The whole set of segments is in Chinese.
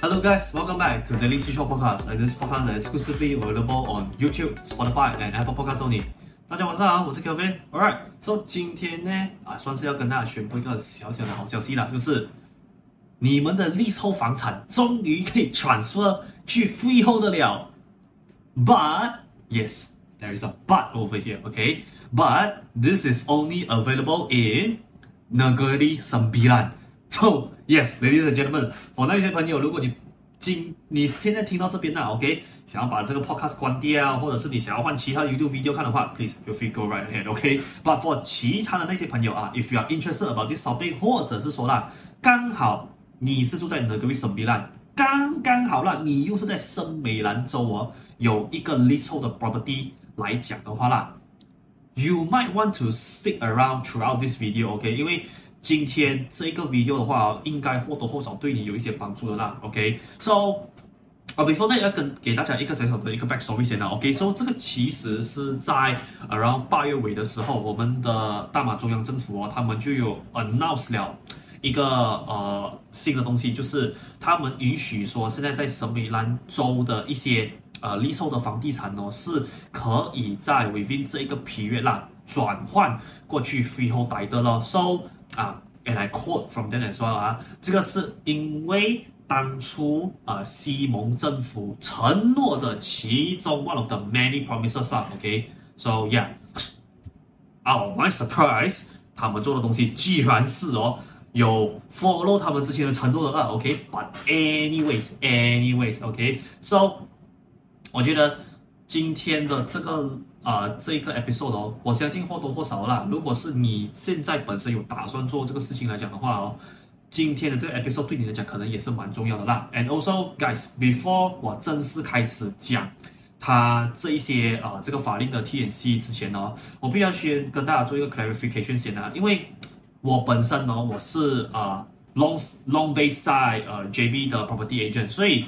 Hello guys, welcome back to the Daily Seashore Podcast. And this podcast is exclusively available on YouTube, Spotify, and Apple Podcasts only. 大家晚上好，我是 Kelvin。Alright, so 今天呢，啊，算是要跟大家宣布一个小小的好消息啦，就是你们的 leasehold 房产终于可以 transfer 去 freehold 的了。But yes, there is a but over here, okay? But this is only available in Negeri Sembilan. So yes, ladies and gentlemen, for 那些朋友，如果你今你现在听到这边啦，OK，想要把这个 podcast 关掉，或者是你想要换其他 YouTube video 看的话，please feel free go right ahead，OK？But for 其他的那些朋友啊，if you are interested about this topic，或者是说啦，刚好你是住在 Negeri Sembilan，刚刚好啦，你又是在森美兰州哦，有一个 little 的 property 来讲的话啦，you might want to stick around throughout this video，OK？因为今天这个 video 的话，应该或多或少对你有一些帮助的啦。OK，So，啊，before that 要跟给大家一个小小的一个 backstory 先啦。OK，so、okay? 这个其实是在 around 八月尾的时候，我们的大马中央政府哦，他们就有 announce 了一个呃新的东西，就是他们允许说，现在在森美兰州的一些呃 leasehold 的房地产哦，是可以在 within 这一个 period 啦转换过去 freehold 的了。So 啊，and I quote from them as well 啊，这个是因为当初啊西蒙政府承诺的其中 one of the many promises 啊，OK，so yeah，oh my surprise，他们做的东西居然是哦有 follow 他们之前的承诺的啊，OK，but anyways，anyways，OK，so 我觉得今天的这个。啊、呃，这个 episode 哦，我相信或多或少啦。如果是你现在本身有打算做这个事情来讲的话哦，今天的这个 episode 对你来讲可能也是蛮重要的啦。And also, guys, before 我正式开始讲他这一些啊、呃、这个法令的 TNC 之前呢，我必须要先跟大家做一个 clarification 先啊，因为我本身呢我是啊、呃、long long base 在呃 JB 的 property agent，所以。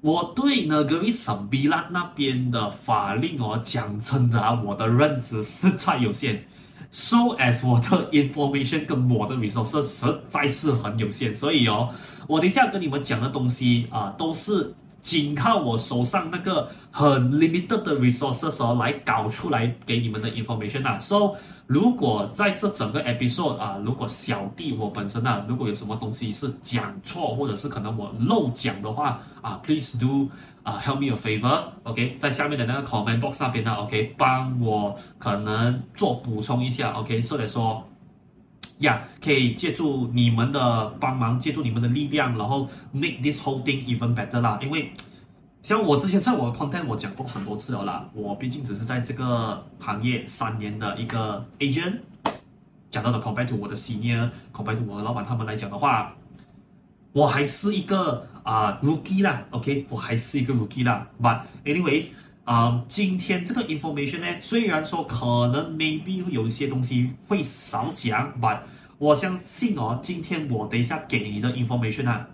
我对呢格里省比拉那边的法令哦，讲真的啊，我的认知实在有限，so as 我的 information 跟我的 resources 实在是很有限，所以哦，我等一下跟你们讲的东西啊，都是。仅靠我手上那个很 limited 的 resources 哦，来搞出来给你们的 information 啊。So 如果在这整个 episode 啊，如果小弟我本身啊，如果有什么东西是讲错，或者是可能我漏讲的话啊，please do 啊 help me a favor，OK，在下面的那个 comment box 那边呢，OK，帮我可能做补充一下，OK，所以说。呀，yeah, 可以借助你们的帮忙，借助你们的力量，然后 make this whole thing even better 啦。因为像我之前在我的 content 我讲过很多次了啦，我毕竟只是在这个行业三年的一个 agent，讲到的 compared to 我的 senior，compared to 我的老板他们来讲的话，我还是一个啊、rookie 啦，OK，我还是一个 rookie 啦。But anyways。啊、今天这个 information 呢，虽然说可能 maybe 有一些东西会少讲，but 我相信哦，今天我等一下给你的 information 啊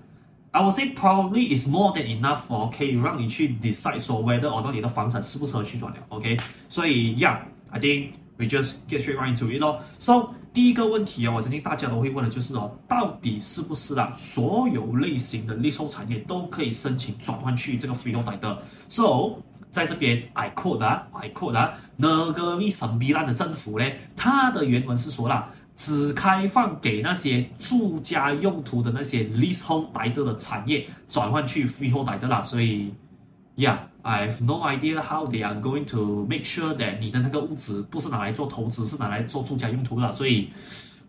，I will say probably is more than enough 哦，可以让你去 decide 说 whether or not 你的房产适不适合去转了，OK？所以，Yeah，I think we just get straight right into it 咯。So 第一个问题啊，我相信大家都会问的就是哦，到底是不是啦？所有类型的零售产业都可以申请转换去这个 freehold 的？So 在这边 I quote 啊，I quote 啊，那个为什么米兰的政府呢？它的原文是说啦，只开放给那些住家用途的那些 leasehold 代德的产业转换去 freehold 代德啦，所以，Yeah。I have no idea how they are going to make sure that 你的那个物子不是拿来做投资，是拿来做住家用途了，所以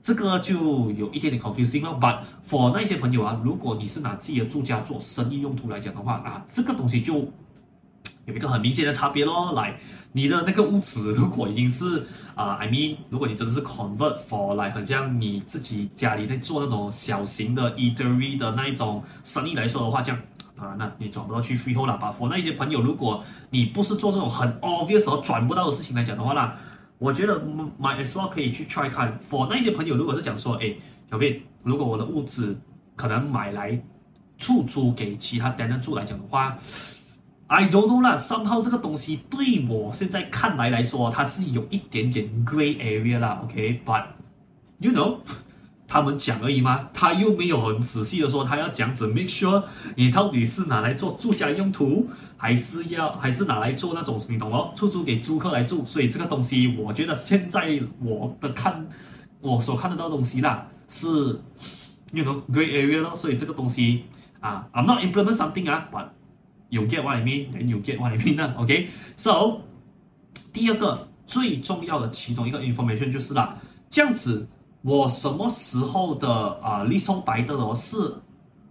这个就有一点点 confusing 了。But for 那些朋友啊，如果你是拿自己的住家做生意用途来讲的话啊，这个东西就有一个很明显的差别咯，来，你的那个屋子如果已经是啊、呃、，I mean，如果你真的是 convert for 来，很像你自己家里在做那种小型的 eatery 的那一种生意来说的话，这样当然了，你转不到去 freehold 了吧？for 那些朋友，如果你不是做这种很 obvious 而转不到的事情来讲的话呢，我觉得 might as well 可以去 try 看。for 那些朋友，如果是讲说，哎，小飞，如果我的屋子可能买来出租给其他 d e n 住来讲的话。I don't know 啦，somehow 这个东西对我现在看来来说，它是有一点点 grey area 啦，OK，but、okay? you know，他们讲而已吗？他又没有很仔细的说，他要讲怎么 make sure 你到底是拿来做住家用途，还是要还是拿来做那种你懂哦，出租给租客来住。所以这个东西，我觉得现在我的看我所看得到的东西啦，是 you know gray area 咯。所以这个东西啊，I'm not implement something 啊，but you get what I mean，then you get what I mean 啊，OK？So 第二个最重要的其中一个 information 就是啦，这样子。我什么时候的啊，leasehold title 哦是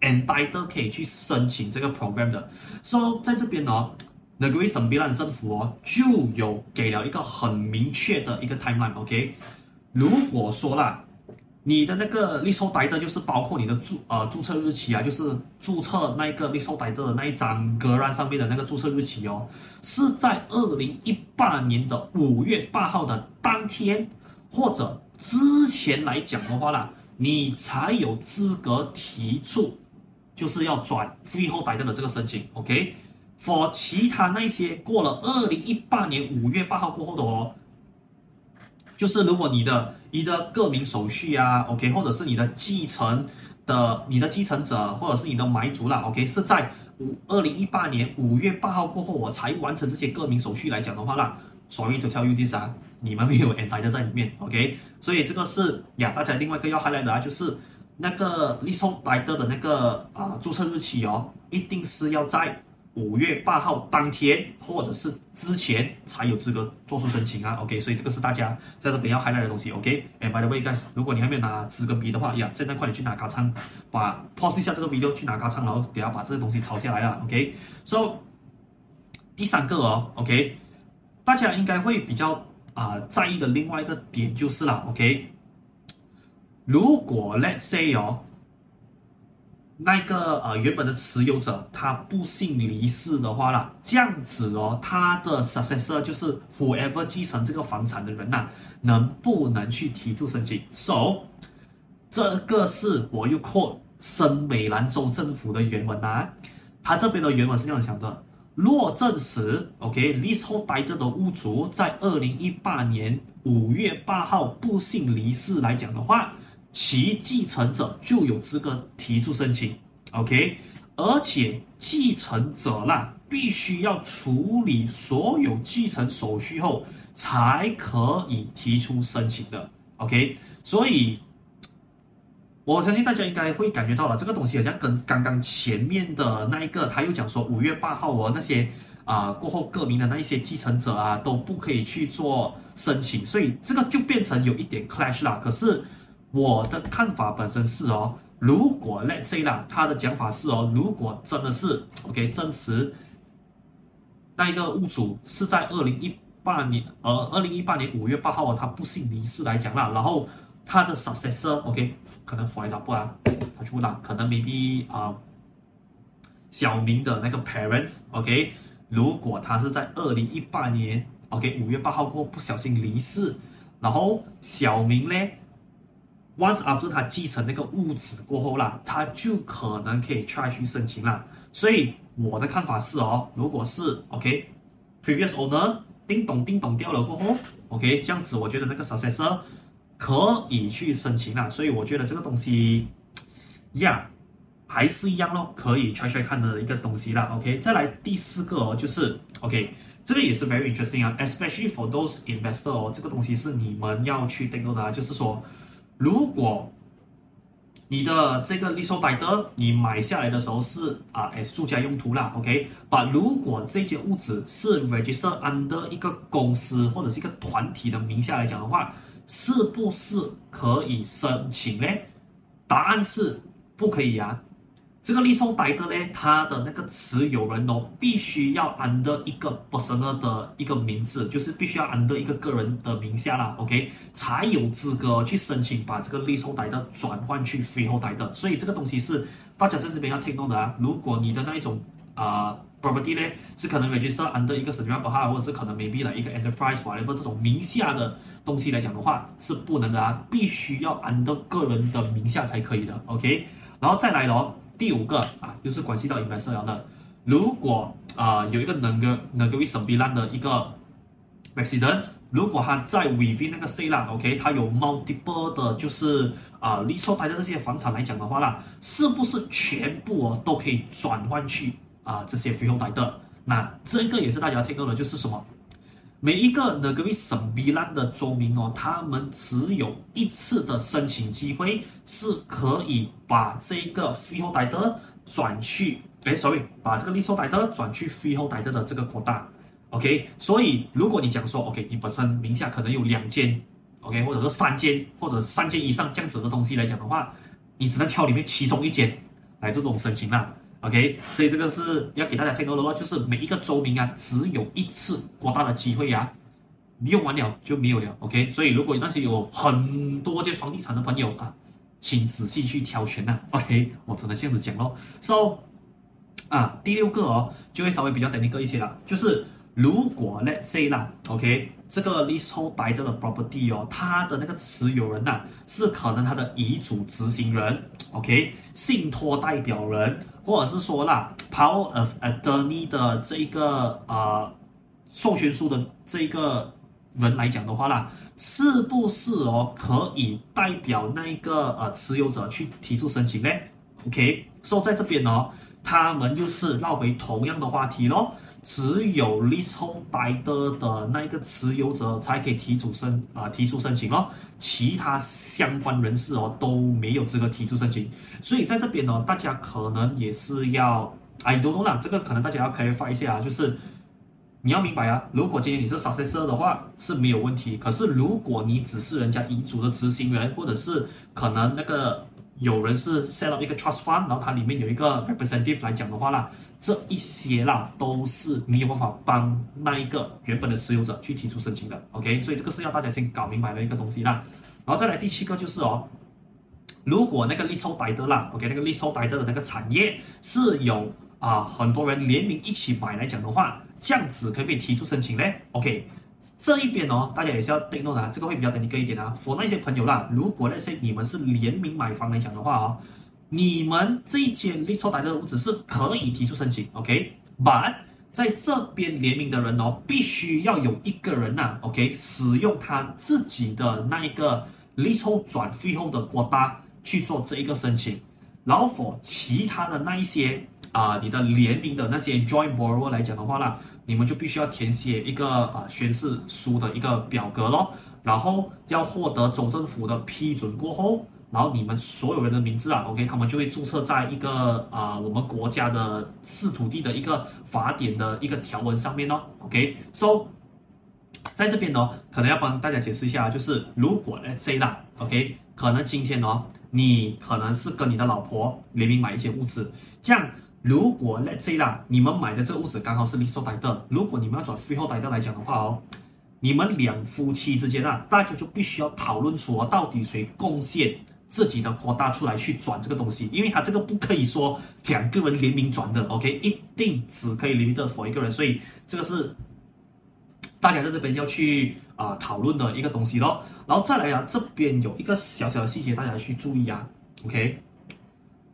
entitled 可以去申请这个 program 的。So 在这边呢，Negeri Sembilan 政府哦就有给了一个很明确的一个 timeline，OK？如果说啦，你的那个 leasehold title 就是包括你的注呃注册日期啊，就是注册那个 leasehold title 的那一张 geran 上面的那个注册日期哦，是在二零一八年的五月八号的当天或者。之前来讲的话啦，你才有资格提出，就是要转 freehold title 的这个申请，OK？For 其他那些过了二零一八年五月八号过后的哦，就是如果你的你的个名手续啊，OK，或者是你的继承的你的继承者，或者是你的买主啦，OK，是在五二零一八年五月八号过后我才完成这些个名手续来讲的话啦。Sorry to tell you this 啊，你们没有 e n t i t l e 在里面，OK？所以这个是呀，大家另外一个要看来的啊，就是那个 leasehold title 的那个啊注册日期哦，一定是要在五月八号当天或者是之前才有资格做出申请啊，OK？所以这个是大家在这边要 highlight 的东西，OK？And by the way guys，如果你还没有拿纸跟笔的话，呀，现在快点去拿卡仓，把 pause 一下这个 video 去拿卡仓，然后等下把这个东西抄下来啊，OK？So 第三个哦，OK？大家应该会比较啊、在意的另外一个点就是啦，OK？如果 Let's say 哦，那个呃原本的持有者他不幸离世的话啦，这样子哦，他的 successor 就是 whoever 继承这个房产的人呐、能不能去提出申请？So 这个是我又 quote 森美兰州政府的原文啊，他这边的原文是这样想的。若证实，OK，leasehold title 的屋主在二零一八年五月八号不幸离世来讲的话，其继承者就有资格提出申请，OK，而且继承者啦，必须要处理所有继承手续后才可以提出申请的，OK，所以。我相信大家应该会感觉到了，这个东西好像跟刚刚前面的那一个，他又讲说五月八号哦，那些啊、过后个名的那一些继承者啊都不可以去做申请，所以这个就变成有一点 clash 啦。可是我的看法本身是哦，如果 let's say 啦，他的讲法是哦，如果真的是 OK 证实那一个屋主是在二零一八年呃二零一八年五月八号哦，他不幸离世来讲啦，然后。他的 successor，OK，可能 for example 啊，他出了，可能 maybe 啊、呃，小明的那个 parents，OK，如果他是在二零一八年，OK，五月八号过后不小心离世，然后小明呢，once after 他继承那个物质过后啦，他就可能可以 try 去申请啦。所以我的看法是哦，如果是 OK，previous owner 叮咚叮咚掉了过后，OK，这样子我觉得那个 successor。可以去申请啦，所以我觉得这个东西，呀，还是一样咯，可以 try try 看的一个东西啦。OK，再来第四个哦，就是 OK，这个也是 very interesting 啊，especially for those investor 哦，这个东西是你们要去 take note 的，就是说，如果你的这个 leasehold title 你买下来的时候是啊哎住家用途啦，OK，把如果这间屋子是 register under 一个公司或者是一个团体的名下来讲的话。是不是可以申请呢？答案是不可以啊。这个利松百的呢，它的那个持有人哦，必须要 under 一个 personal 的一个名字，就是必须要 under 一个个人的名下啦，OK，才有资格去申请把这个利松百的转换去 freehold 百的。所以这个东西是大家在这边要听懂的啊。如果你的那一种啊、property 呢，是可能 register under 一个 certificate 或者是可能 maybe 了一个 enterprise whatever 这种名下的东西来讲的话，是不能的啊，必须要 under 个人的名下才可以的，OK。然后再来咯。第五个啊，又是关系到 investor 的，如果啊、有一个 Negeri Sembilan 的一个 residents，如果他在维维那个 state 啦，OK，他有 multiple 的，就是啊 leasehold 的这些房产来讲的话啦，是不是全部哦都可以转换去啊这些 freehold 的？那这个也是大家听到的，就是什么？每一个 Negeri Sembilan 的州民哦，他们只有一次的申请机会，是可以把这个 freehold 的转去，哎，sorry，把这个 leasehold 的转去 freehold 的这个扩大，OK。所以如果你讲说，OK，你本身名下可能有两间，OK，或者是三间，或者三间以上这样子的东西来讲的话，你只能挑里面其中一间来这种申请啦。OK，所以这个是要给大家听到的话，就是每一个州名啊，只有一次国大的机会啊，用完了就没有了。OK，所以如果那些有很多间房地产的朋友啊，请仔细去挑选呐、OK，我只能这样子讲咯。So 啊，第六个哦，就会稍微比较 technical 一些了，就是如果 Let's say 啦，OK，这个 leasehold title 的 property 哦，它的那个持有人呐、啊，是可能他的遗嘱执行人，OK，信托代表人。或者是说啦，power of attorney 的这一个呃授权书的这一个人来讲的话啦，是不是哦可以代表那一个呃持有者去提出申请呢？OK，所以在这边哦，他们又是绕回同样的话题喽。只有 leasehold title 的那一个持有者才可以提出申啊、提出申请哦，其他相关人士哦都没有资格提出申请，所以在这边呢，大家可能也是要 I don't know 啦，这个可能大家要 clarify 一下啊，就是你要明白啊，如果今天你是 successor 的话是没有问题，可是如果你只是人家遗嘱的执行人，或者是可能那个有人是 set up 一个 trust fund，然后它里面有一个 representative 来讲的话啦。这一些啦，都是没有办法帮那一个原本的持有者去提出申请的，OK？所以这个是要大家先搞明白的一个东西啦。然后再来第七个就是哦，如果那个 leasehold title 啦，OK？那个 leasehold title 的那个产业是有啊、很多人联名一起买来讲的话，这样子可不可以提出申请呢？OK？这一边哦，大家也是要 take note 啊，这个会比较 technical 一点啊。for 那些朋友啦，如果那些你们是联名买房来讲的话哦。你们这一间 leasehold title 的屋子是可以提出申请，OK？But 在这边联名的人哦，必须要有一个人呐、啊，OK？使用他自己的那一个 leasehold 转 freehold 的 quota 去做这一个申请。然后 for 其他的那一些啊、呃，你的联名的那些 joint borrower 来讲的话啦，你们就必须要填写一个啊、宣誓书的一个表格咯，然后要获得州政府的批准过后。然后你们所有人的名字啊，OK，他们就会注册在一个啊、我们国家的市土地的一个法典的一个条文上面哦，OK，So，在这边呢，可能要帮大家解释一下，就是如果呢这样，OK，可能今天呢，你可能是跟你的老婆联名买一些物资，这样如果呢这样，你们买的这个物资刚好是 l e a s e b 如果你们要转 Freeholder 来讲的话哦，你们两夫妻之间啊，大家就必须要讨论出到底谁贡献。自己的扩大出来去转这个东西，因为他这个不可以说两个人联名转的，OK，一定只可以联名的 for 一个人，所以这个是大家在这边要去啊、讨论的一个东西咯。然后再来啊，这边有一个小小的细节，大家去注意啊，OK。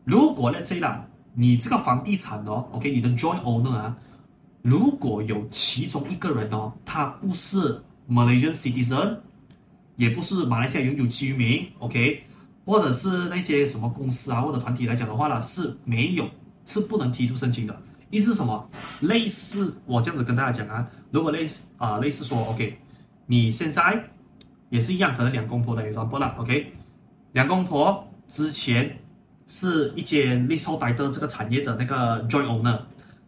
如果呢这啦，你这个房地产哦，OK，你的 joint owner 啊，如果有其中一个人哦，他不是 Malaysian citizen，也不是马来西亚永久居民，OK。或者是那些什么公司啊或者团体来讲的话呢，是没有是不能提出申请的。意思什么？类似我这样子跟大家讲啊，如果类似啊、呃、类似说，OK，你现在也是一样，可能两公婆的 example 啦，OK，两公婆之前是一间 leasehold title 这个产业的那个 joint owner，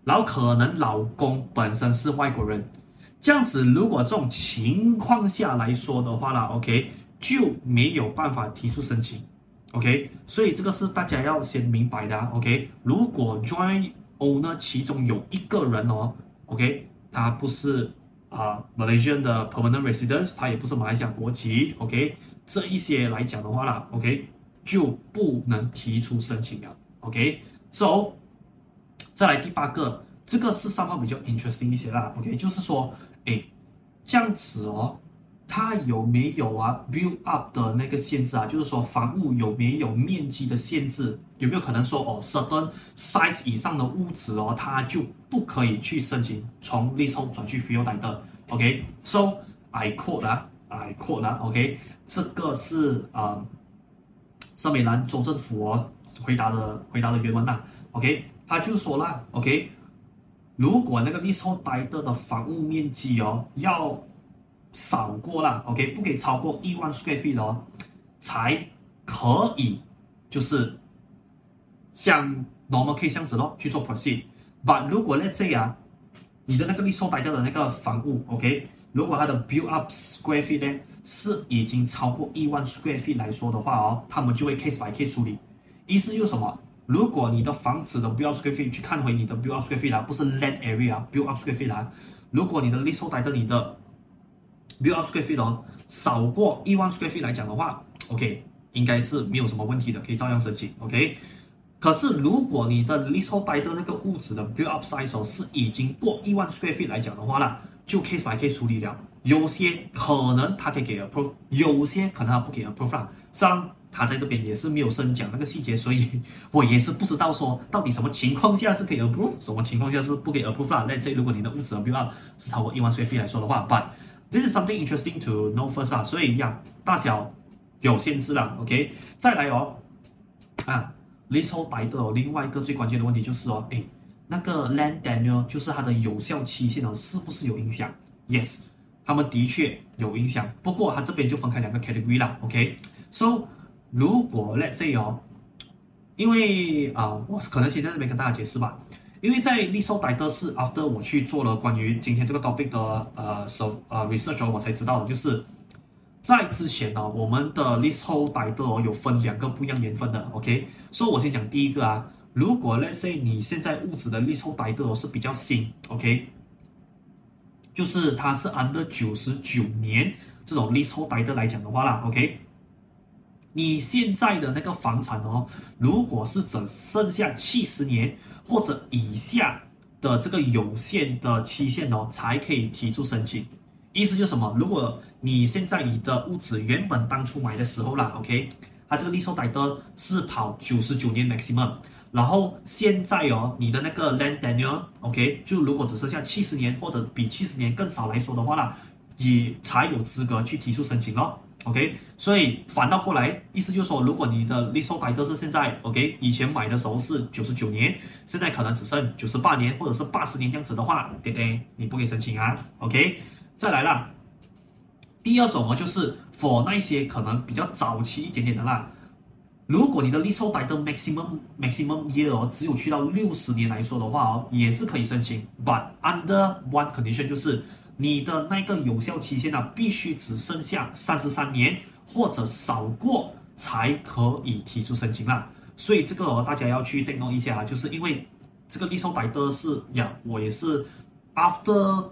然后可能老公本身是外国人，这样子如果这种情况下来说的话啦，OK。就没有办法提出申请，OK，所以这个是大家要先明白的，OK。如果 joint owner 其中有一个人哦，OK，他不是啊、Malaysian 的 permanent residence，他也不是马来西亚国籍，OK，这一些来讲的话啦，OK，就不能提出申请了，OK。So，再来第八个，这个是稍微比较 interesting 一些啦，OK，就是说，哎，这样子哦。它有没有啊 build up 的那个限制啊？就是说房屋有没有面积的限制？有没有可能说哦，certain size 以上的屋子哦，它就不可以去申请从 leasehold 转去 freehold 的？OK，so I quote 啊，I quote 啊，OK，这个是呃，圣美兰州政府回答的回答的原文呐 ok 他就说啦 ok 如果那个一艘白的的房屋面积哦要少过啦 ok 不给超过一万税费的哦才可以就是像 normalcase 这样子咯去做 proceed but 如果那这样你的那个一艘白的的那个房屋 ok 如果它的 build up square fee 呢是已经超过一万 square fee 来说的话哦，他们就会 case by case 处理。意思就是什么？如果你的房子的 build up square feet 去看回你的 build up square feet 啊，不是 land area，build up square feet 啊，如果你的 leasehold title 你的 build up square feet 哦，少过一万 square fee 来讲的话，OK，应该是没有什么问题的，可以照样申请，OK。可是如果你的 leasehold title 那个屋子的 build up size 哦是已经过一万 square fee 来讲的话啦，就 case by case 处理了。有些可能他可以给 approve，有些可能他不给 approve 了。虽然他在这边也是没有深讲那个细节，所以我也是不知道说到底什么情况下是可以 approve，什么情况下是不给 approve。那这如果你的物质 a p p r o v e 是超过一万税费来说的话，but this is something interesting to know first 啊。所以一样，大小有限制了，OK。再来哦，啊，离抽白的、哦、另外一个最关键的问题就是哦，哎。那个 land tenure 就是它的有效期限哦，是不是有影响？Yes，他们的确有影响，不过它这边就分开两个 category 了，OK，So 如果 let's say 哦，因为啊，我可能先在这边跟大家解释吧。因为在 leasehold title 是 after 我去做了关于今天这个 topic 的呃 so 呃 research 我才知道的，就是在之前呢，我们的 leasehold title 有分两个不一样年份的，OK，所以我先讲第一个啊，如果 let's say 你现在屋子的 leasehold title 是比较新，OK，就是它是 under 九十九年这种 leasehold title 来讲的话啦，OK。你现在的那个房产哦，如果是只剩下七十年或者以下的这个有限的期限哦，才可以提出申请。意思就是什么？如果你现在你的屋子原本当初买的时候啦，OK，它这个 leasehold title 是跑九十九年 maximum，然后现在哦，你的那个 land tenure，OK，就如果只剩下七十年或者比七十年更少来说的话啦，你才有资格去提出申请哦。OK，所以反倒过来，意思就是说，如果你的 leasehold 是现在 OK，以前买的时候是九十九年，现在可能只剩九十八年或者是八十年这样子的话，对不对？你不可以申请啊。OK，再来啦，第二种哦，就是 for 那些可能比较早期一点点的啦，如果你的 leasehold title maximum maximum year，只有去到六十年来说的话哦，也是可以申请，but under one condition 就是。你的那个有效期限呢、必须只剩下三十三年或者少过才可以提出申请啦。所以这个，大家要去 take 一下啊，就是因为这个 leasehold title 是呀，我也是 after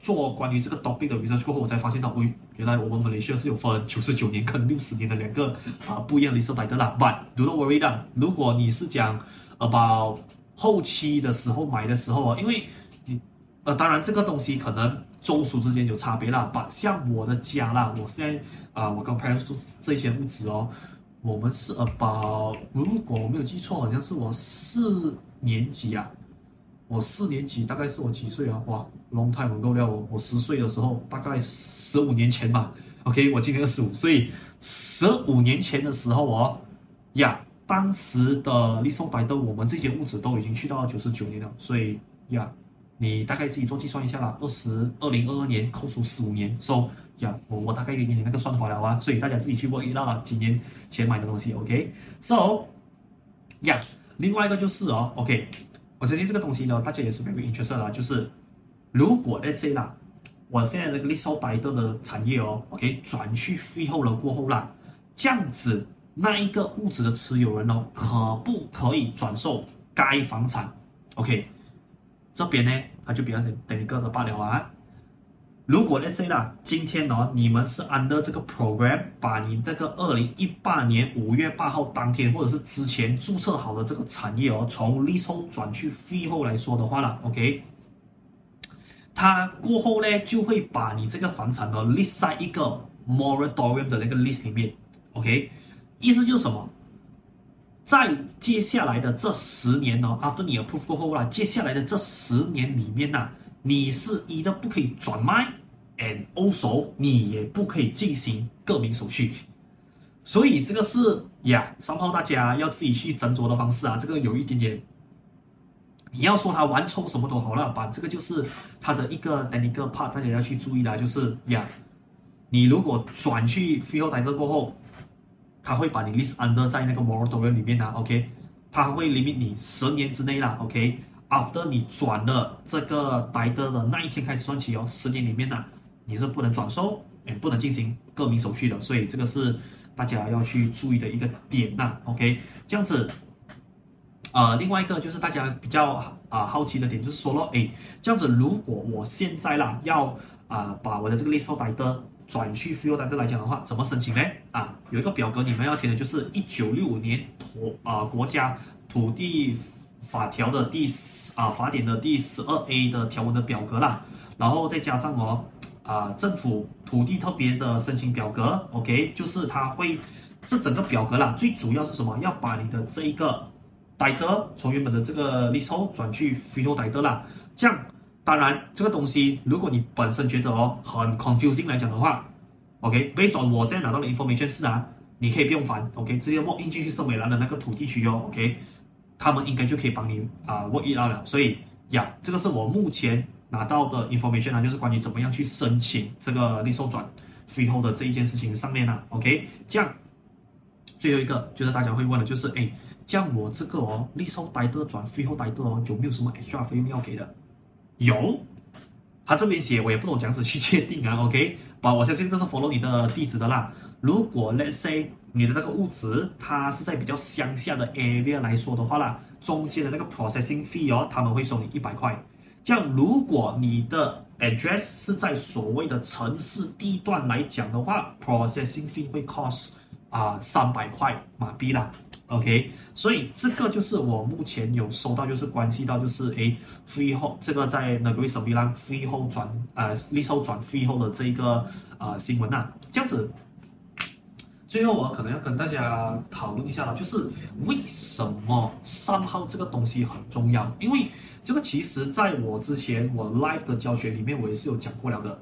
做关于这个 topic 的 research 过后，我才发现到，喂，原来我们马来西亚是有分九十九年跟六十年的两个啊、不一样的 leasehold title 啦。But do not worry 的，如果你是讲 about 后期的时候买的时候啊，因为你呃，当然这个东西可能。中属之间有差别啦，把像我的家啦，我现在啊、呃，我跟 parents 住这些屋子哦，我们是 about，如果我没有记错，好像是我四年级啊，我四年级大概是我几岁啊？哇，long time ago 了，我我十岁的时候，大概十五年前吧。OK，我今年二十五岁，十五年前的时候哦，呀，当时的 leasehold title 我们这些物质都已经去到九十九年了，所以呀。你大概自己做计算一下啦，二十二零二二年扣除十五年，so 呀，我我大概给你那个算法了啊，所以大家自己去 work it out 啦，几年前买的东西，OK，so 呀，另外一个就是哦，OK，我相信这个东西呢，大家也是 very interested 啦，就是如果 let's say 啦，我现在那个 l i s t l e by 的产业哦，OK，转去 freehold 了过后啦，这样子那一个物质的持有人哦，可不可以转售该房产？OK。这边呢，他就比较等一个的罢了啊。如果 let's say 啦，今天哦，你们是 under 这个 program，把你这个二零一八年五月八号当天，或者是之前注册好的这个产业哦，从 lease 后转去 fee 后来说的话啦，OK。它过后呢就会把你这个房产呢 list 在一个 moratorium 的那个 list 里面，OK，意思就是什么？在接下来的这十年呢，after 你 approve 过后啦，接下来的这十年里面呢，你是一的不可以转卖，and also 你也不可以进行个名手续，所以这个是呀，三号大家要自己去斟酌的方式啊，这个有一点点，你要说他玩抽什么都好了，把这个就是他的一个 technical part，大家要去注意的，就是呀，你如果转去 freehold title 过后。他会把你 list under 在那个 moratorium 里面啊，OK，他会 limit 你十年之内啦，OK after 你转了这个 title 的那一天开始算起哦，十年里面呢，你是不能转售，也不能进行个名手续的，所以这个是大家要去注意的一个点呐，OK，这样子，呃，另外一个就是大家比较啊、好奇的点就是说咯，诶，这样子如果我现在啦要啊、把我的这个 lease out 的转去 freehold title 来讲的话，怎么申请呢？啊，有一个表格你们要填的，就是一九六五年土啊国家土地法条的第十啊法典的第十二 A 的条文的表格啦，然后再加上哦啊政府土地特别的申请表格，OK，就是它会这整个表格啦，最主要是什么？要把你的这一个 dit 从原本的这个 leasehold 转去 final title 啦，这样。当然，这个东西如果你本身觉得哦很 confusing 来讲的话，OK，based on 我现在拿到的 information 是啊，你可以不用烦，OK，直接 walk in 进去圣美兰的那个土地区哦，OK，他们应该就可以帮你啊、uh, work it out 了。所以呀，这个是我目前拿到的 information 啊，就是关于怎么样去申请这个 leasehold 转 freehold 的这一件事情上面呢、啊、OK，这样最后一个就是大家会问的就是，哎，这样我这个哦 leasehold title 转 freehold 代的哦，有没有什么 extra 费用要给的？有，他这边写我也不懂怎样子去 确定啊，OK，把我相信这是 follow 你的地址的啦。如果 let's say 你的那个屋子它是在比较乡下的 area 来说的话啦，中间的那个 processing fee 哦，他们会收你一百块。这样如果你的 address 是在所谓的城市地段来讲的话，processing fee 会 cost 啊三百块马币啦。OK，所以这个就是我目前有收到，就是关系到就是诶，freehold 这个在 Negeri Sembilan freehold 转呃 leasehold 转 freehold 的这个呃新闻呐、这样子，最后我可能要跟大家讨论一下了，就是为什么三号这个东西很重要？因为这个其实在我之前我 live 的教学里面我也是有讲过了的，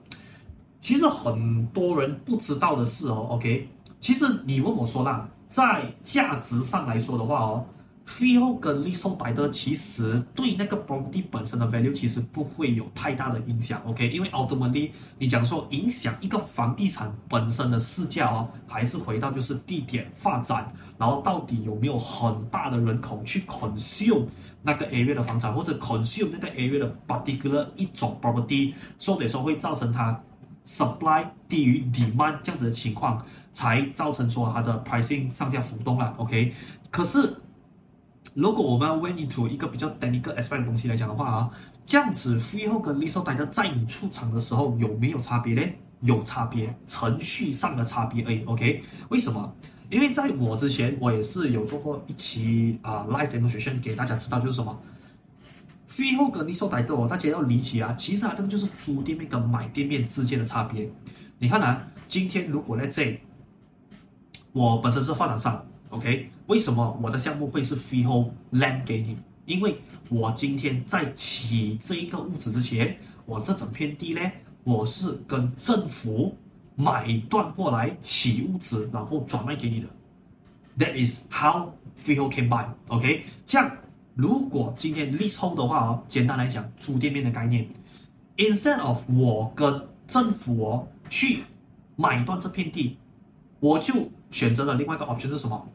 其实很多人不知道的是哦，OK，其实你问我说啦。在价值上来说的话哦 feel 跟 l i s t 的其实对那个 property 本身的 value 其实不会有太大的影响，OK？因为 ultimately 你讲说影响一个房地产本身的市价哦，还是回到就是地点发展，然后到底有没有很大的人口去 consume 那个 area 的房产，或者 consume 那个 area 的 particular 一种 property，所以说会造成它 supply 低于 demand 这样子的情况，才造成说它的 pricing 上下浮动了，OK？可是如果我们要 went into 一个比较 technical aspect 的东西来讲的话啊，这样子 freehold 跟 leasehold 大家在你出场的时候有没有差别呢？有差别，程序上的差别而已，OK？为什么？因为在我之前我也是有做过一期啊、uh, live demonstration 给大家知道就是什么 freehold 跟 leasehold 大家哦，大家要理解啊，其实啊这个就是租店面跟买店面之间的差别。你看啊，今天如果在这我本身是发展商，OK？为什么我的项目会是 freehold land 给你？因为我今天在起这一个屋子之前，我这整片地呢，我是跟政府买断过来起屋子，然后转卖给你的。That is how freehold came by，OK？这样，如果今天 leasehold 的话哦，简单来讲，租店面的概念，instead of 我跟政府哦去买断这片地，我就选择了另外一个 option 是什么？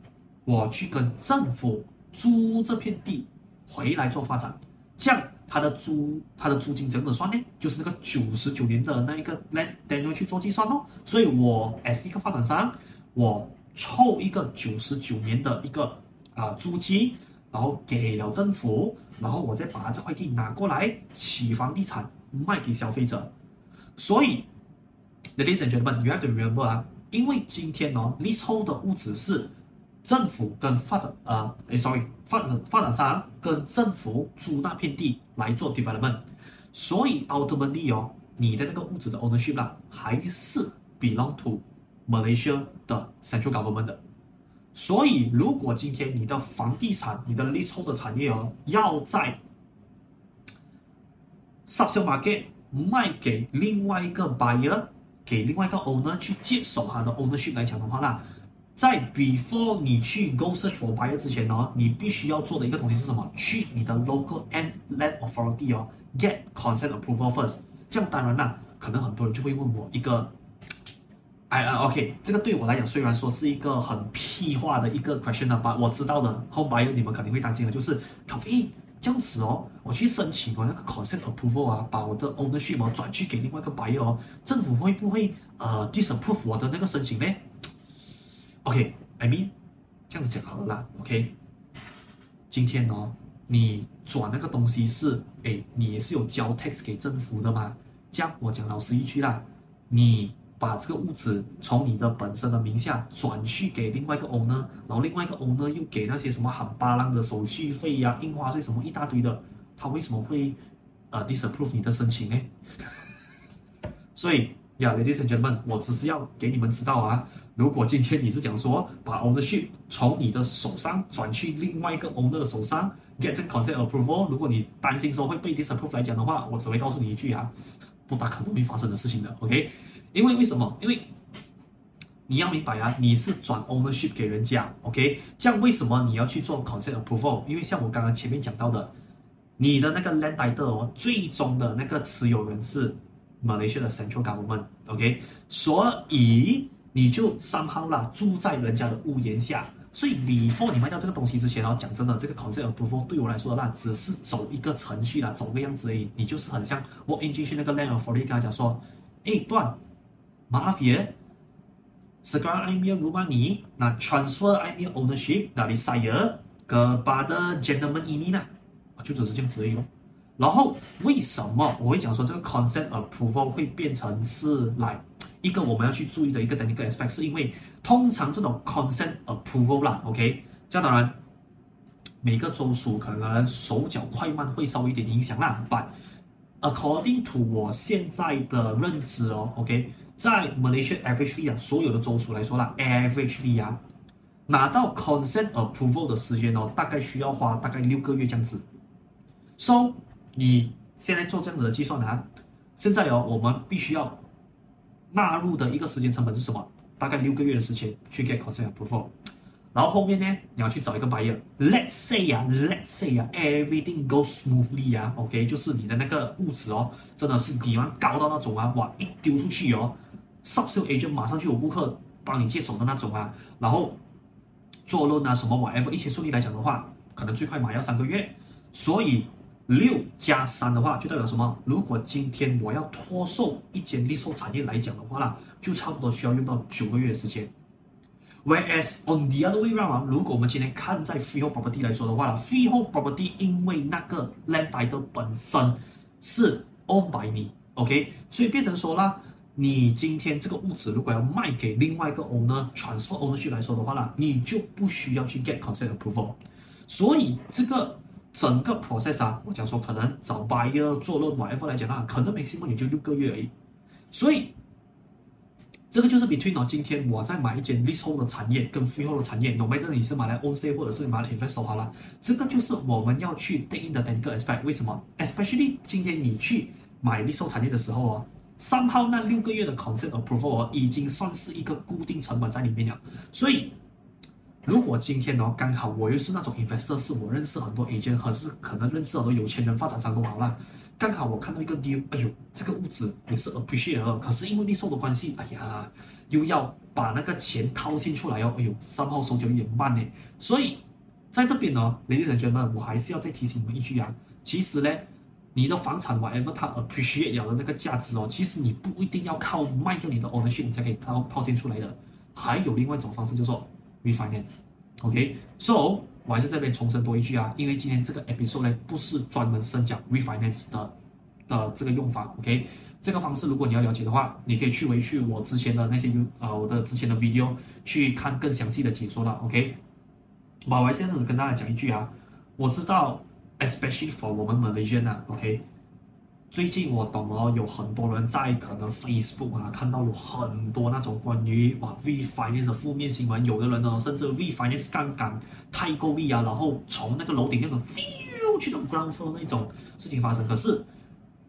我去跟政府租这片地回来做发展，这样他的租他的租金怎么算呢？就是那个九十九年的那一个 land tenure 去做计算哦。所以我 as 一个发展商，我凑一个九十九年的一个啊、租金，然后给了政府，然后我再把这块地拿过来起房地产卖给消费者。所以，ladies and gentlemen，you have to remember 啊。因为今天哦，leasehold 的屋子是政府跟发展呃，诶，sorry，发展发展商跟政府租那片地来做 development，所以 ultimately 哦，你的那个屋子的 ownership 啦，还是 belong to Malaysia 的 central government 的。所以如果今天你的房地产、你的 leasehold 的产业哦，要在 subsale market 卖给另外一个 buyer，给另外一个 owner 去接手他的 ownership 来讲的话啦。在 before 你去 go search for buyer 之前呢，你必须要做的一个东西是什么？去你的 local and land authority 哦，get consent approval first。这样当然啦，可能很多人就会问我一个，哎，OK，这个对我来讲虽然说是一个很屁话的一个 question 啊但我知道的 home buyer 你们肯定会担心的，就是，诶，这样子哦，我去申请我那个 consent approval 啊，把我的 ownership 哦转去给另外一个 buyer 哦，政府会不会呃 disapprove 我的那个申请呢？OK，I mean，这样子讲好了啦。OK，今天哦，你转那个东西是，哎，你也是有交 tax 给政府的嘛？这样我讲老实一句啦，你把这个屋子从你的本身的名下转去给另外一个 owner，然后另外一个 owner 又给那些什么很巴浪的手续费呀、啊、印花税什么一大堆的，他为什么会呃 disapprove 你的申请呢？所以。呀，ladies and gentlemen，我只是要给你们知道啊。如果今天你是讲说把 ownership 从你的手上转去另外一个 owner 的手上，get consent approval，如果你担心说会被 disapprove 来讲的话，我只会告诉你一句啊，不大可能会发生的事情的，OK？因为为什么？因为你要明白啊，你是转 ownership 给人家，OK？这样为什么你要去做 consent approval？因为像我刚刚前面讲到的，你的那个 land title 哦，最终的那个持有人是。马来西亚的 Central Government，OK，所以你就三好啦，住在人家的屋檐下。所以 before 你卖掉这个东西之前，然后讲真的，这个 consent approval 对我来说的那只是走一个程序啦，走个样子而已。你就是很像我 walk in 进去那个 land authority 跟他讲说，哎，段，maaf ya，sekarang I punya rumah ni nak transfer I punya ownership dari saya kepada gentleman ini 啦，就只是这样子而已咯。然后为什么我会讲说这个 consent approval 会变成是来一个我们要去注意的一个 technical aspect？是因为通常这种 consent approval 啦，OK，这样当然每个州属可能手脚快慢会稍微一点影响啦。But according to 我现在的认知哦，OK，在 Malaysia average 啊，所有的州属来说啦，average 啊，拿到 consent approval 的时间哦，大概需要花大概六个月这样子。So 你现在做这样子的计算啊，现在哦，我们必须要纳入的一个时间成本是什么？大概六个月的时间去 get consent approval，然后后面呢，你要去找一个 buyer。Let's say 呀，Let's say 呀，everything goes smoothly 呀，OK，就是你的那个物质哦，真的是地方高到那种啊，哇，一丢出去哦，subsale agent 马上就有顾客帮你接手的那种啊，然后做论啊什么 whatever，一切顺利来讲的话，可能最快马要三个月，所以。六加三的话，就代表什么？如果今天我要脱售一间零售产业来讲的话啦，就差不多需要用到九个月的时间。Whereas on the other way round，如果我们今天看在 freehold property 来说的话啦，freehold property 因为那个 land title 本身是 owned by 你，OK，所以变成说啦，你今天这个物质如果要卖给另外一个 owner transfer ownership 来说的话啦，你就不需要去 get consent approval，所以这个。整个 process 啊，我讲说可能找 buyer 做论 whatever 来讲啊，可能没希望也就六个月而已。所以这个就是 between 哦，今天我在买一间 leasehold 的产业跟 freehold 的产业，no matter 你是买来 own s a 或者是买来 investor 好了，这个就是我们要去定义的单个 aspect。为什么？especially 今天你去买 leasehold 产业的时候啊。三号那六个月的 consent approval 已经算是一个固定成本在里面了，所以如果今天哦，刚好我又是那种 investor，是我认识很多 agent，还是可能认识很多有钱人、发展商都好啦。刚好我看到一个 deal，哎呦，这个屋子也是 appreciate 了，可是因为利售的关系，哎呀，又要把那个钱掏进出来哦，哎呦，三号手脚有点慢呢。所以在这边呢，ladies and gentlemen，我还是要再提醒你们一句啊，其实呢，你的房产 whatever 它 appreciate 了的那个价值哦，其实你不一定要靠卖掉你的 ownership 你才可以掏掏钱出来的，还有另外一种方式，就是说。refinance，OK，so、我还是这边重申多一句啊，因为今天这个 episode 呢不是专门深讲 refinance 的的这个用法，OK，这个方式如果你要了解的话，你可以去回去我之前的那些 U 呃我的之前的 video 去看更详细的解说了，OK，我还是这样子跟大家讲一句啊，我知道，especially for 我们 Malaysian 啊，OK，最近我懂哦，有很多人在可能 Facebook 啊看到有很多那种关于哇 V Finance 的负面新闻，有的人呢甚至 V Finance 杠杆太过力啊，然后从那个楼顶那种去到 ground floor 那种事情发生。可是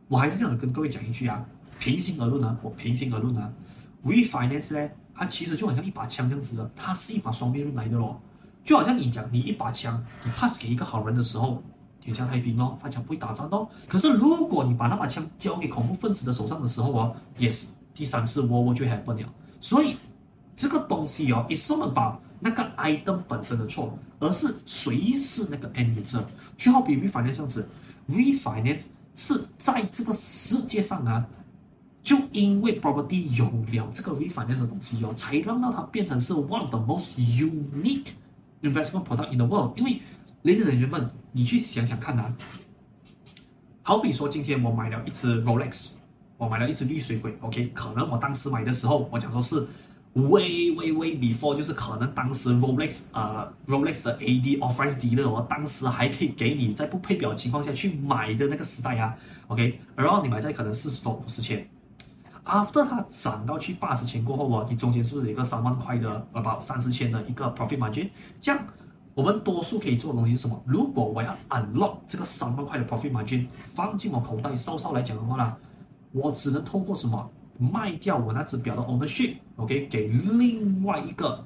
我还是这样跟各位讲一句啊，平心而论啊，我平心而论啊，V Finance 呢，它其实就好像一把枪这样子的，它是一把双面刃来的咯，就好像你讲你一把枪，你 pass 给一个好人的时候。天下太平哦，大家不会打仗哦。可是如果你把那把枪交给恐怖分子的手上的时候哦，yes，第三次 World War 就 happen 了。所以这个东西哦，it's not about 那个 item 本身的错，而是谁是那个 end user。就好比 refinance 这样子，refinance 是在这个世界上啊，就因为 property 有了这个 refinance 的东西哦，才让到它变成是 one of the most unique investment product in the world，因为。Ladies and gentlemen，你去想想看啊，好比说今天我买了一只 Rolex，我买了一只绿水鬼，OK，可能我当时买的时候，我讲说是 way way way before，就是可能当时 Rolex 呃 Rolex 的 AD authorized dealer，我当时还可以给你在不配表情况下去买的那个时代啊，OK，然后你买在可能四十多五十千，after 它涨到去八十千过后哦，你中间是不是有一个三万块的 about 三四千的一个 profit margin，这样。我们多数可以做的东西是什么？如果我要 unlock 这个三万块的 profit margin 放进我口袋，稍稍来讲的话呢，我只能透过什么卖掉我那只表的 ownership，OK，、okay? 给另外一个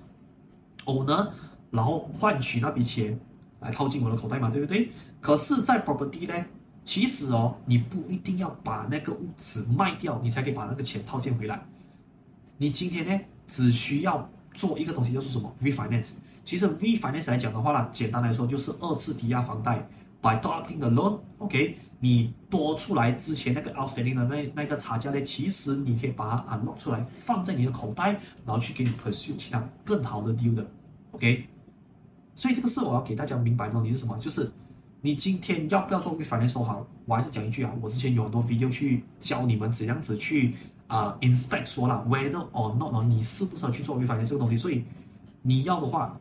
owner，然后换取那笔钱来套进我的口袋嘛，对不对？可是，在 property 呢，其实哦，你不一定要把那个屋子卖掉，你才可以把那个钱套现回来。你今天呢，只需要做一个东西，就是什么 refinance。其实 V finance 来讲的话呢，简单来说就是二次抵押房贷，by topping the loan，OK，你多出来之前那个 outstanding 的那那个差价呢，其实你可以把它 unlock 出来，放在你的口袋，然后去给你 pursue 其他更好的 deal 的，OK。所以这个是我要给大家明白的东西是什么？就是你今天要不要做 V finance 好，我还是讲一句啊，我之前有很多 video 去教你们怎样子去啊、inspect 说了 whether or not 你适不适合去做 V finance 这个东西，所以你要的话。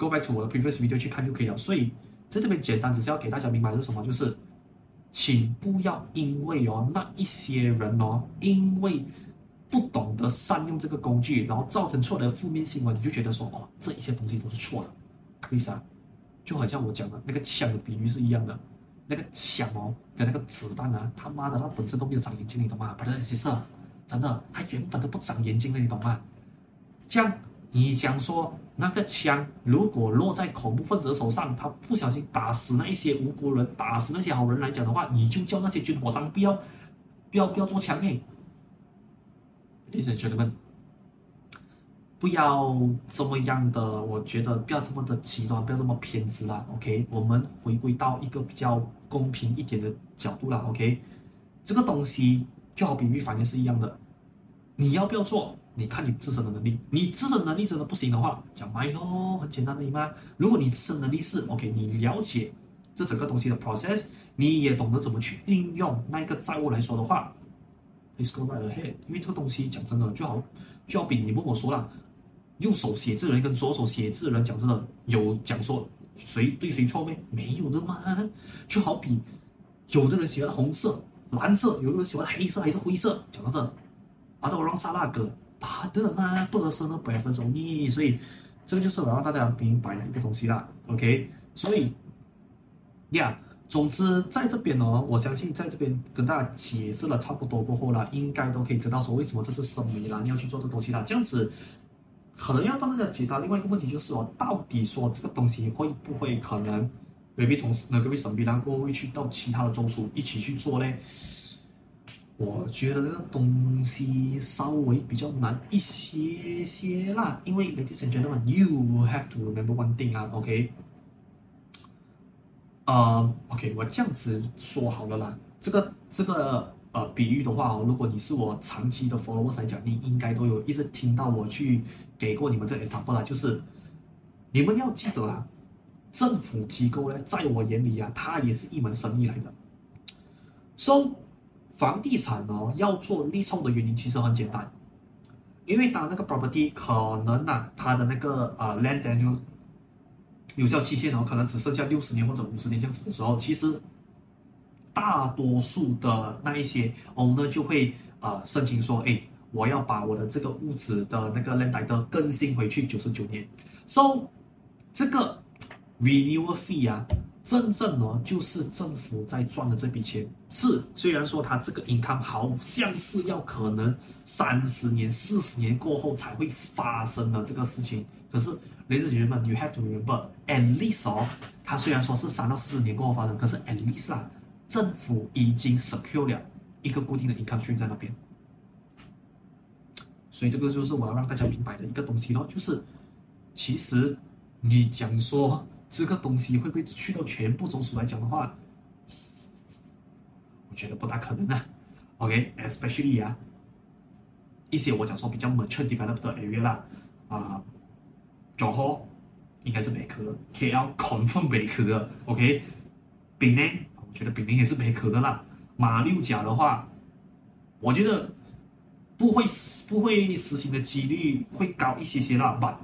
Go back to 我的 previous video 去看就可以了。所以在这边简单只是要给大家明白是什么，就是请不要因为哦那一些人哦，因为不懂得善用这个工具，然后造成错的负面新闻，你就觉得说哦这一些东西都是错的。为啥？就好像我讲的那个枪的比喻是一样的，那个枪哦跟那个子弹啊，他妈的它本身都没有长眼睛，你懂吗？不是，其实真的，它原本都不长眼睛的，你懂吗？这样。你讲说那个枪如果落在恐怖分子手上，他不小心打死那一些无辜人，打死那些好人来讲的话，你就叫那些军火商不要不要不要做枪诶，Ladies and gentlemen，不要这么样的，我觉得不要这么的极端，不要这么偏执啦。OK，我们回归到一个比较公平一点的角度啦。OK，这个东西就好比喻反应是一样的，你要不要做？你看你自身的能力，你自身能力真的不行的话，讲买咯，很简单的嘛。如果你自身能力是 OK，你了解这整个东西的 process，你也懂得怎么去运用那一个债务来说的话，Let's go right ahead。因为这个东西讲真的，就好就好比你问我说了，右手写字人跟左手写字人讲真的有讲说谁对谁错没？没有的嘛。就好比有的人喜欢红色、蓝色，有的人喜欢黑色还是灰色，讲真的，阿都让沙拉哥。打的嘛，不合适呢，不要分手你，所以这个就是我让大家明白的一个东西啦。OK，所以呀总之在这边呢，我相信在这边跟大家解释了差不多过后啦，应该都可以知道说为什么这是什么啦，你要去做这东西啦。这样子可能要帮大家解答另外一个问题，就是哦，到底说这个东西会不会可能未必从那个位审批然后会去到其他的中枢一起去做呢？我觉得这个东西稍微比较难一些些啦，因为 ladies and gentlemen，you have to remember one thing 啊，OK？呃、uh,，OK，我这样子说好了啦，这个这个呃比喻的话哦，如果你是我长期的 followers 来讲，你应该都有一直听到我去给过你们这个 example 啦，就是你们要记得啦，政府机构呢，在我眼里啊，它也是一门生意来的，so。房地产哦，要做利冲的原因其实很简单，因为当那个 property 可能啊，它的那个呃 land tenure 有效期限哦，可能只剩下六十年或者五十年这样子的时候，其实大多数的那一些 owner 就会呃申请说，哎，我要把我的这个屋子的那个 land title 更新回去九十九年。So 这个 renewal fee 啊，真正呢就是政府在赚的这笔钱。是，虽然说它这个 income 好像是要可能三十年、四十年过后才会发生的这个事情，可是。Ladies and gentlemen, you have to remember, at least 哦，它虽然说是三到四十年过后发生，可是 at least 啊，政府已经 secure 了一个固定的 income stream 在那边。所以这个就是我要让大家明白的一个东西咯，就是其实你讲说这个东西会不会去到全部州属来讲的话，我觉得不大可能啊。OK，especially、啊，一些我讲说比较 mature developed area 啦，啊、呃。johor 号应该是北科，KL confirm 北科的，OK，槟城我觉得槟城也是北科的啦。马六甲的话，我觉得不会不会实行的几率会高一些些啦。But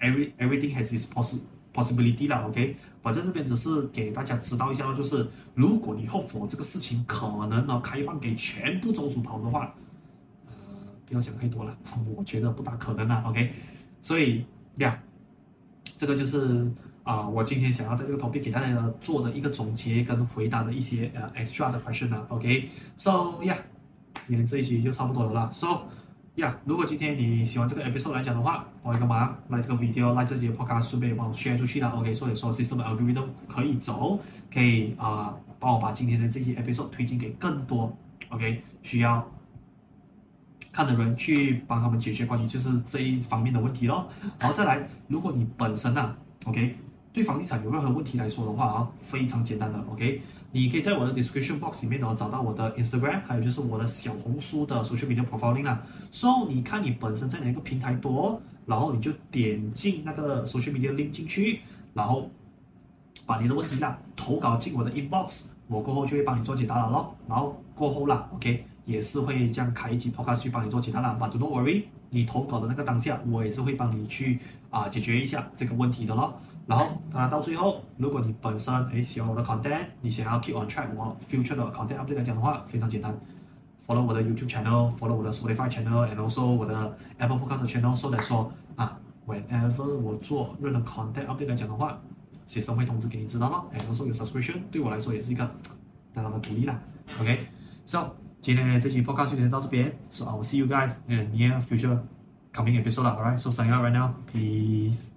every everything has its poss possibility 啦，OK。我在这边只是给大家知道一下，就是如果你 hope for 这个事情可能呢开放给全部州属跑的话，呃，不要想太多了，我觉得不大可能啦，OK。所以呀，yeah, 这个就是啊、我今天想要在这个 topic 给大家做的一个总结跟回答的一些呃 extra 的 question 啊，OK，so yeah，今天这一局就差不多了啦，so yeah，如果今天你喜欢这个 episode 来讲的话，帮一个忙，来这个 video，来这集的 podcast 顺便帮我 share 出去啦，OK，所以说 system algorithm 可以走，可以啊、呃，帮我把今天的这些 episode 推荐给更多 OK 需要。看的人去帮他们解决关于就是这一方面的问题咯，然后再来，如果你本身啊，OK，对房地产有任何问题来说的话啊，非常简单的，OK，你可以在我的 description box 里面呢找到我的 Instagram，还有就是我的小红书的 social media profiling 啊，So 你看你本身在哪一个平台多，然后你就点进那个 social media link 进去，然后把你的问题啦投稿进我的 inbox，我过后就会帮你做解答了咯，然后过后啦，OK。也是会这样开一集 podcast 去帮你做解答的，but don't worry，你投稿的那个当下，我也是会帮你去啊、解决一下这个问题的咯。然后当然到最后，如果你本身诶喜欢我的 content，你想要 keep on track 我 future 的 content update 来讲的话，非常简单，follow 我的 YouTube channel，follow 我的 Spotify channel，and also 我的 Apple Podcast channel，so that 说啊，whenever 我做任何 content update 来讲的话学生会通知给你知道咯。and also 有 subscription 对我来说也是一个大大的鼓励啦。OK，so。今天这期 podcast 就先到这边，so I will see you guys in near future coming episode. Alright, so sign out right now, peace.